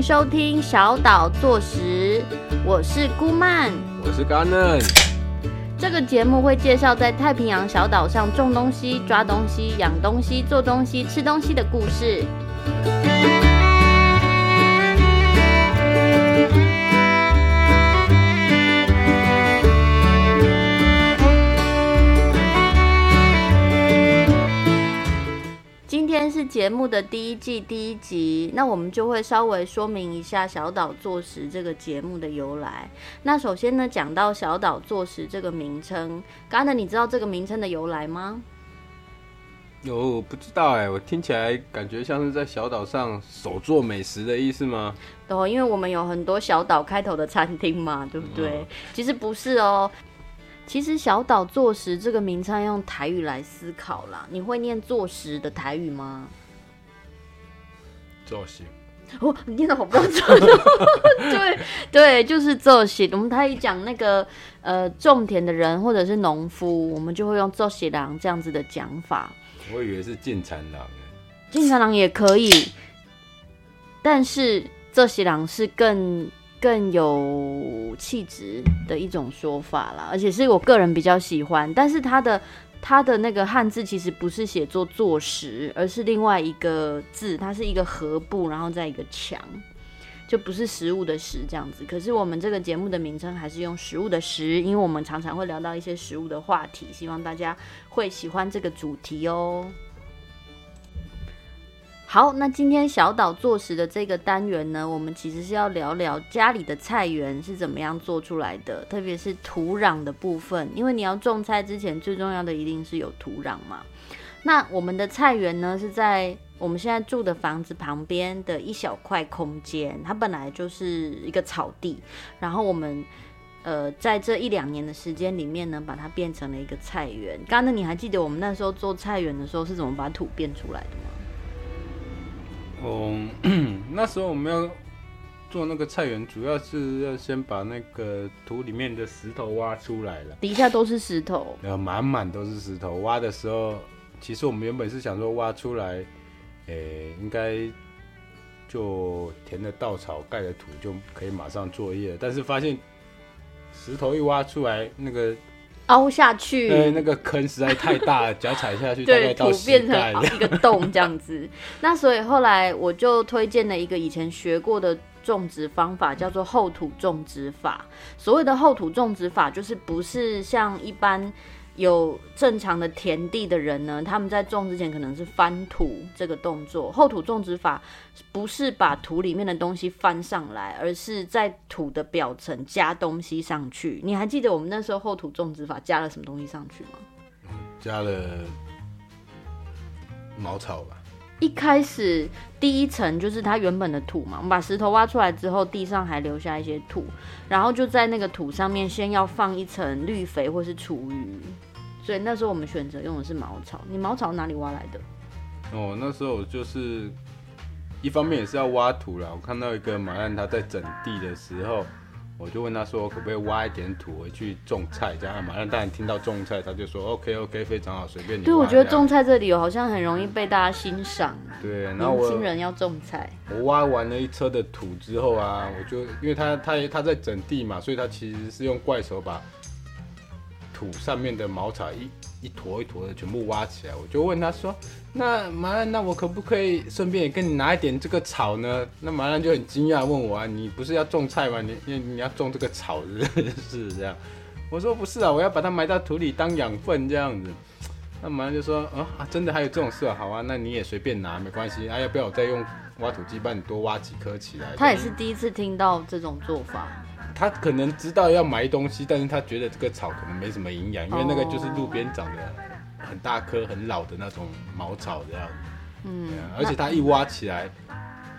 迎收听小岛做食，我是姑曼。我是 Garnen，这个节目会介绍在太平洋小岛上种东西、抓东西、养东西、做东西、吃东西的故事。是节目的第一季第一集，那我们就会稍微说明一下小岛坐食这个节目的由来。那首先呢，讲到小岛坐食这个名称，刚才你知道这个名称的由来吗？有我不知道哎，我听起来感觉像是在小岛上手做美食的意思吗？对，因为我们有很多小岛开头的餐厅嘛，对不对？其实不是哦。其实小岛坐石这个名称用台语来思考啦，你会念坐石的台语吗？坐石。哦，你念的好标准哦。对对，就是作石。我们台语讲那个呃种田的人或者是农夫，我们就会用作石郎这样子的讲法。我以为是进产郎进产郎也可以，但是做食郎是更。更有气质的一种说法啦，而且是我个人比较喜欢。但是它的它的那个汉字其实不是写作坐实，而是另外一个字，它是一个合部，然后再一个墙，就不是食物的食这样子。可是我们这个节目的名称还是用食物的食，因为我们常常会聊到一些食物的话题，希望大家会喜欢这个主题哦。好，那今天小岛做食的这个单元呢，我们其实是要聊聊家里的菜园是怎么样做出来的，特别是土壤的部分，因为你要种菜之前，最重要的一定是有土壤嘛。那我们的菜园呢，是在我们现在住的房子旁边的一小块空间，它本来就是一个草地，然后我们呃在这一两年的时间里面呢，把它变成了一个菜园。刚刚你还记得我们那时候做菜园的时候是怎么把土变出来的吗？哦，那时候我们要做那个菜园，主要是要先把那个土里面的石头挖出来了。底下都是石头，呃，满满都是石头。挖的时候，其实我们原本是想说挖出来，诶，应该就填了稻草，盖了土就可以马上作业。但是发现石头一挖出来，那个。凹下去，对，那个坑实在太大了，脚踩下去，对，土变成一个洞这样子。那所以后来我就推荐了一个以前学过的种植方法，叫做厚土种植法。所谓的厚土种植法，就是不是像一般。有正常的田地的人呢，他们在种之前可能是翻土这个动作。厚土种植法不是把土里面的东西翻上来，而是在土的表层加东西上去。你还记得我们那时候厚土种植法加了什么东西上去吗？加了茅草吧。一开始第一层就是它原本的土嘛，我们把石头挖出来之后，地上还留下一些土，然后就在那个土上面先要放一层绿肥或是厨余。所以那时候我们选择用的是茅草。你茅草哪里挖来的？哦，那时候就是一方面也是要挖土了。我看到一个马兰他在整地的时候，我就问他说可不可以挖一点土回去种菜。这样嘛？让大人听到种菜，他就说 OK OK，非常好，随便你。对，我觉得种菜这里好像很容易被大家欣赏。对，然后年轻人要种菜。我挖完了一车的土之后啊，我就因为他他他在整地嘛，所以他其实是用怪手把。土上面的茅草一一坨一坨的全部挖起来，我就问他说：“那麻兰，那我可不可以顺便也跟你拿一点这个草呢？”那麻兰就很惊讶问我啊：“你不是要种菜吗？你你你要种这个草是是这样？”我说：“不是啊，我要把它埋到土里当养分这样子。”那马兰就说：“啊，真的还有这种事啊？好啊，那你也随便拿没关系啊，要不要我再用挖土机帮你多挖几颗起来？”他也是第一次听到这种做法。他可能知道要埋东西，但是他觉得这个草可能没什么营养，因为那个就是路边长的很大棵、很老的那种茅草这样。嗯，而且他一挖起来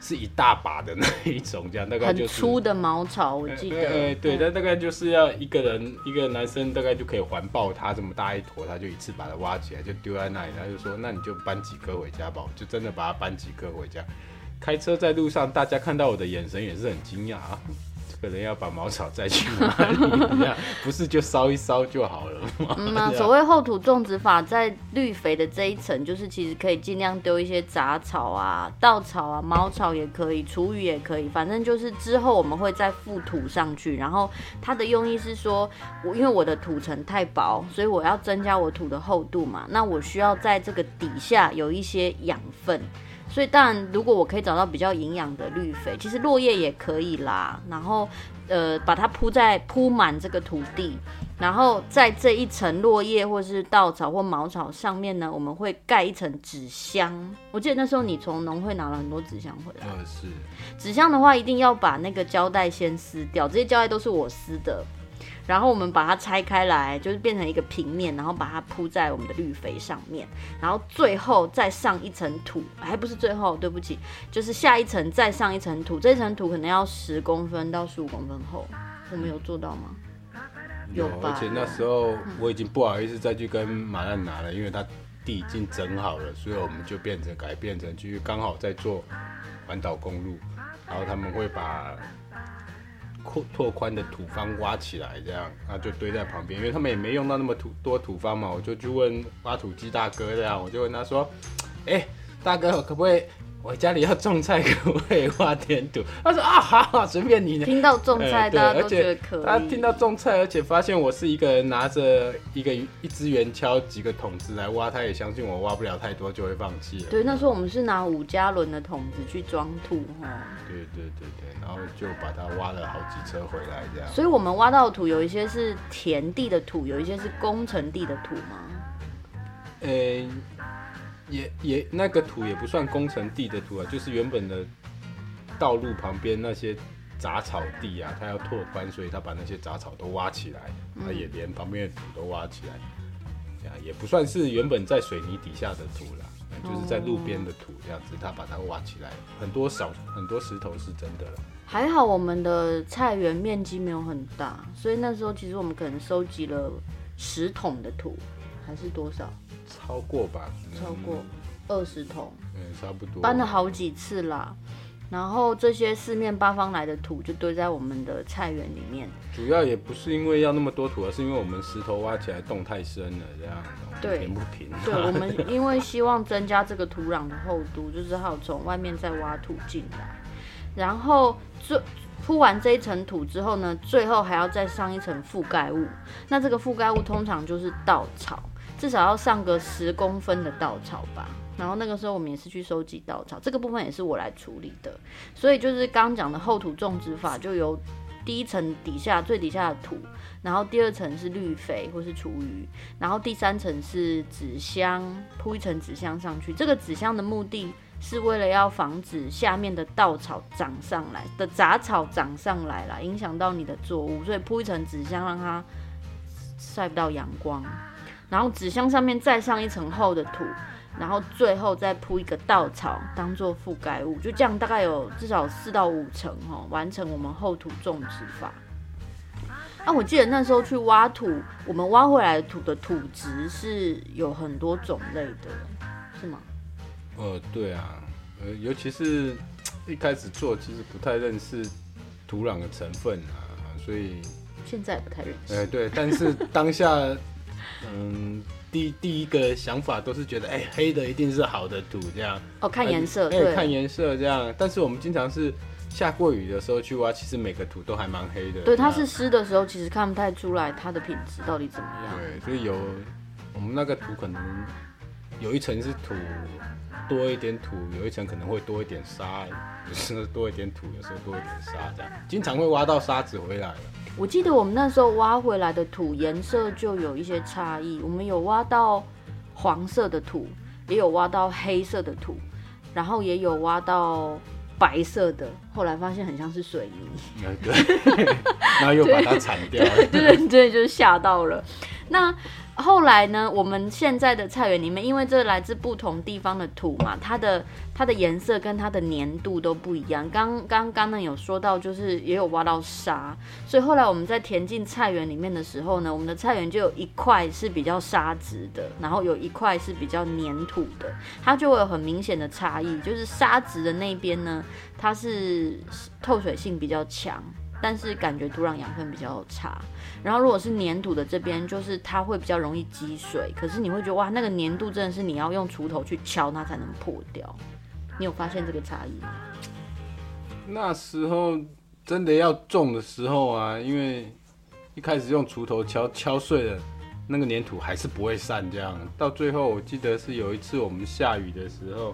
是一大把的那一种，这样大概就是很粗的茅草，我记得。对对，但大概就是要一个人一个男生大概就可以环抱他这么大一坨，他就一次把它挖起来就丢在那里，他就说：“那你就搬几颗回家吧。”我就真的把它搬几颗回家。开车在路上，大家看到我的眼神也是很惊讶啊。可能要把茅草再去哪里？不是就烧一烧就好了吗？嗯 啊，所谓厚土种植法，在绿肥的这一层，就是其实可以尽量丢一些杂草啊、稻草啊、茅草也可以，厨余也可以，反正就是之后我们会再覆土上去。然后它的用意是说，我因为我的土层太薄，所以我要增加我土的厚度嘛，那我需要在这个底下有一些养分。所以当然，如果我可以找到比较营养的绿肥，其实落叶也可以啦。然后，呃，把它铺在铺满这个土地，然后在这一层落叶或是稻草或茅草上面呢，我们会盖一层纸箱。我记得那时候你从农会拿了很多纸箱回来。呃，是。纸箱的话，一定要把那个胶带先撕掉，这些胶带都是我撕的。然后我们把它拆开来，就是变成一个平面，然后把它铺在我们的绿肥上面，然后最后再上一层土，还不是最后，对不起，就是下一层再上一层土，这层土可能要十公分到十五公分厚，我们有做到吗？有吧，而且那时候我已经不好意思再去跟马兰拿了，因为他地已经整好了，所以我们就变成改变成，就是刚好在做环岛公路，然后他们会把。扩拓宽的土方挖起来，这样，啊就堆在旁边，因为他们也没用到那么土多土方嘛，我就去问挖土机大哥这样，我就问他说，哎，大哥可不可以？我家里要种菜，可不可以挖点土？他说啊，好好，随便你。听到种菜，大家都觉得可以。他听到种菜，而且发现我是一个人拿着一个一支圆锹、几个桶子来挖，他也相信我挖不了太多就会放弃了。对，那时候我们是拿五加仑的桶子去装土哈。对对对对，然后就把它挖了好几车回来这样。所以我们挖到的土有一些是田地的土，有一些是工程地的土吗？呃。也也那个土也不算工程地的土啊，就是原本的道路旁边那些杂草地啊，它要拓宽，所以他把那些杂草都挖起来，他也连旁边的土都挖起来，啊，也不算是原本在水泥底下的土了，就是在路边的土这样子，他把它挖起来，很多少很多石头是真的了。还好我们的菜园面积没有很大，所以那时候其实我们可能收集了十桶的土，还是多少？超过吧，超过二十桶，嗯，差不多搬了好几次啦。然后这些四面八方来的土就堆在我们的菜园里面。主要也不是因为要那么多土，而是因为我们石头挖起来洞太深了，这样对平不平？对，我们 因为希望增加这个土壤的厚度，就是还有从外面再挖土进来。然后这铺完这一层土之后呢，最后还要再上一层覆盖物。那这个覆盖物通常就是稻草。至少要上个十公分的稻草吧，然后那个时候我们也是去收集稻草，这个部分也是我来处理的。所以就是刚刚讲的厚土种植法，就由第一层底下最底下的土，然后第二层是绿肥或是厨余，然后第三层是纸箱，铺一层纸箱上去。这个纸箱的目的是为了要防止下面的稻草长上来的杂草长上来了，影响到你的作物，所以铺一层纸箱让它晒不到阳光。然后纸箱上面再上一层厚的土，然后最后再铺一个稻草当做覆盖物，就这样大概有至少四到五层哈，完成我们厚土种植法。那我记得那时候去挖土，我们挖回来的土的土质是有很多种类的，是吗？呃，对啊，呃，尤其是一开始做，其实不太认识土壤的成分啊，所以现在不太认识。哎，对，但是当下。嗯，第第一个想法都是觉得，哎，黑的一定是好的土，这样哦，看颜色，对，看颜色这样。但是我们经常是下过雨的时候去挖，其实每个土都还蛮黑的。对，它是湿的时候，其实看不太出来它的品质到底怎么样。对，所以有我们那个土可能有一层是土多一点土，有一层可能会多一点沙，有时候多一点土，有时候多一点沙，这样经常会挖到沙子回来了。我记得我们那时候挖回来的土颜色就有一些差异，我们有挖到黄色的土，也有挖到黑色的土，然后也有挖到白色的，后来发现很像是水泥。对，然后又把它铲掉。对对，就是吓到了。那后来呢？我们现在的菜园里面，因为这来自不同地方的土嘛，它的它的颜色跟它的粘度都不一样。刚刚刚呢有说到，就是也有挖到沙，所以后来我们在填进菜园里面的时候呢，我们的菜园就有一块是比较沙质的，然后有一块是比较粘土的，它就会有很明显的差异。就是沙质的那边呢，它是透水性比较强。但是感觉土壤养分比较差。然后如果是粘土的这边，就是它会比较容易积水，可是你会觉得哇，那个粘度真的是你要用锄头去敲它才能破掉。你有发现这个差异吗？那时候真的要种的时候啊，因为一开始用锄头敲敲碎了，那个粘土还是不会散。这样到最后，我记得是有一次我们下雨的时候，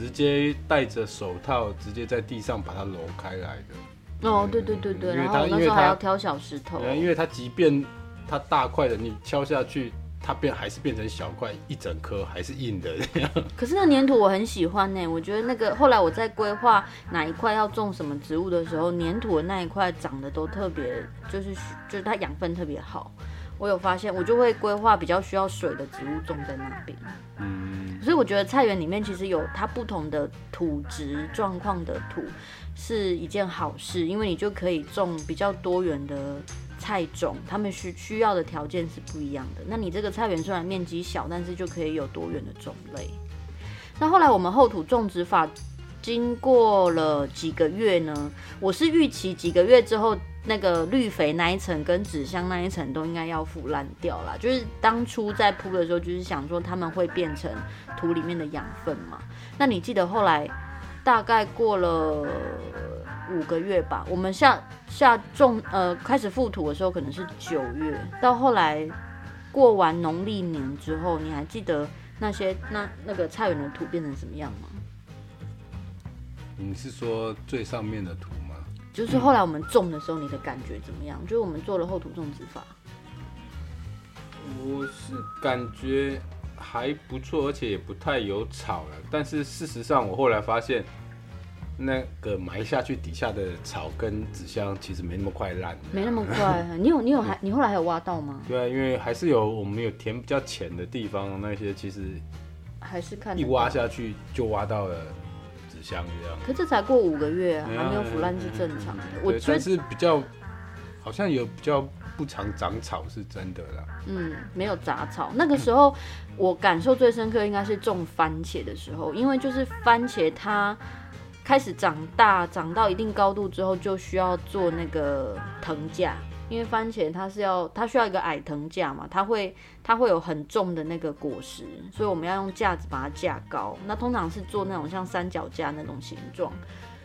直接戴着手套，直接在地上把它揉开来的。哦，对对对对，因为它然后我那时候还因为它要挑小石头。因为它即便它大块的，你敲下去，它变还是变成小块，一整颗还是硬的这样。可是那粘土我很喜欢呢，我觉得那个后来我在规划哪一块要种什么植物的时候，粘土的那一块长得都特别，就是就是它养分特别好。我有发现，我就会规划比较需要水的植物种在那边。嗯，所以我觉得菜园里面其实有它不同的土质状况的土是一件好事，因为你就可以种比较多元的菜种，它们需需要的条件是不一样的。那你这个菜园虽然面积小，但是就可以有多元的种类。那后来我们后土种植法经过了几个月呢，我是预期几个月之后，那个绿肥那一层跟纸箱那一层都应该要腐烂掉啦。就是当初在铺的时候，就是想说它们会变成土里面的养分嘛。那你记得后来大概过了五个月吧，我们下下种呃开始覆土的时候可能是九月，到后来过完农历年之后，你还记得那些那那个菜园的土变成什么样吗？你是说最上面的土？就是后来我们种的时候，你的感觉怎么样？就是我们做了厚土种植法，我是感觉还不错，而且也不太有草了。但是事实上，我后来发现，那个埋下去底下的草跟纸箱其实没那么快烂。没那么快。你有你有还你后来还有挖到吗？对啊，因为还是有我们有填比较浅的地方，那些其实还是看得一挖下去就挖到了纸箱这样。可这才过五个月还没有腐烂是正常的。我觉得是比较好像有比较不常长草是真的啦。嗯，没有杂草。那个时候我感受最深刻应该是种番茄的时候，因为就是番茄它开始长大，长到一定高度之后，就需要做那个藤架。因为番茄它是要它需要一个矮藤架嘛，它会它会有很重的那个果实，所以我们要用架子把它架高。那通常是做那种像三脚架那种形状。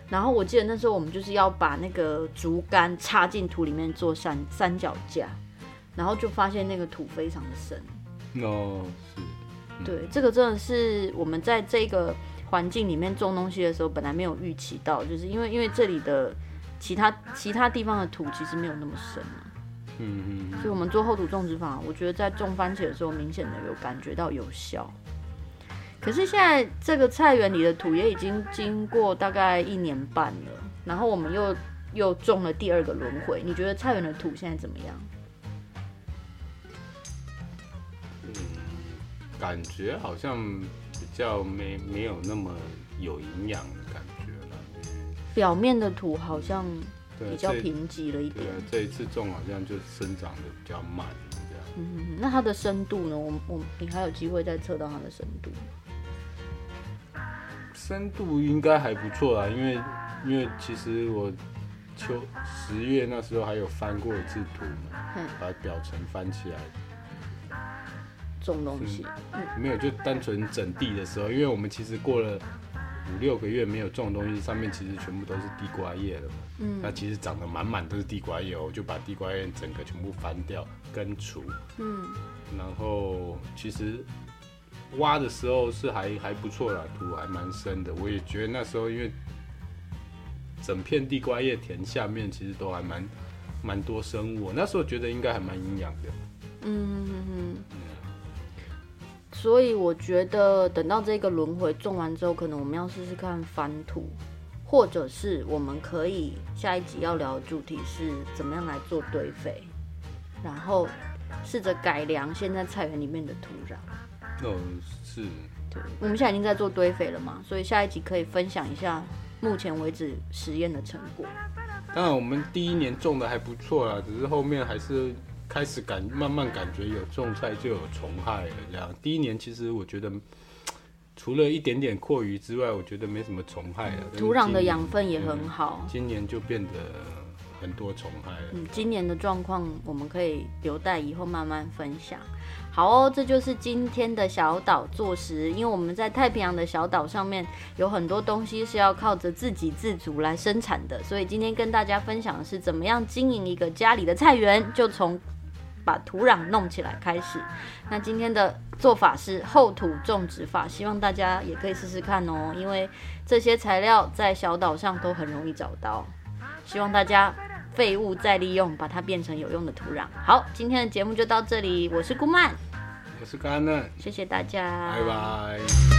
然后我记得那时候我们就是要把那个竹竿插进土里面做三三脚架，然后就发现那个土非常的深。哦，是，对，这个真的是我们在这个环境里面种东西的时候，本来没有预期到，就是因为因为这里的其他其他地方的土其实没有那么深啊，嗯嗯所以我们做厚土种植法，我觉得在种番茄的时候，明显的有感觉到有效。可是现在这个菜园里的土也已经经过大概一年半了，然后我们又又种了第二个轮回，你觉得菜园的土现在怎么样？感觉好像比较没没有那么有营养的感觉了。表面的土好像比较贫瘠了一点这一次种好像就生长的比较慢，这样。嗯，那它的深度呢？我我你还有机会再测到它的深度。深度应该还不错啦，因为因为其实我秋十月那时候还有翻过一次土嘛，嗯，把表层翻起来。种东西，嗯没有，就单纯整地的时候，因为我们其实过了五六个月没有种东西，上面其实全部都是地瓜叶了嘛。嗯那其实长得满满都是地瓜叶，我就把地瓜叶整个全部翻掉，根除。嗯，然后其实挖的时候是还还不错啦，土还蛮深的。我也觉得那时候因为整片地瓜叶田下面其实都还蛮蛮多生物，我那时候觉得应该还蛮营养的。嗯嗯嗯。所以我觉得等到这个轮回种完之后，可能我们要试试看翻土，或者是我们可以下一集要聊的主题是怎么样来做堆肥，然后试着改良现在菜园里面的土壤。哦，是，对，我们现在已经在做堆肥了嘛，所以下一集可以分享一下目前为止实验的成果。当然我们第一年种的还不错啦，只是后面还是开始感慢慢感觉有种菜就有虫害了。这样，第一年其实我觉得。除了一点点阔鱼之外，我觉得没什么虫害了。土壤的养分也很嗯好。今年就变得很多虫害了。嗯，今年的状况我们可以留待以后慢慢分享。好哦，这就是今天的小岛坐食。因为我们在太平洋的小岛上面有很多东西是要靠着自给自足来生产的，所以今天跟大家分享的是怎么样经营一个家里的菜园，就从把土壤弄起来开始。那今天的做法是厚土种植法，希望大家也可以试试看哦，因为这些材料在小岛上都很容易找到。希望大家废物再利用，把它变成有用的土壤。好，今天的节目就到这里，我是顾曼，我是甘嫩，谢谢大家，拜拜。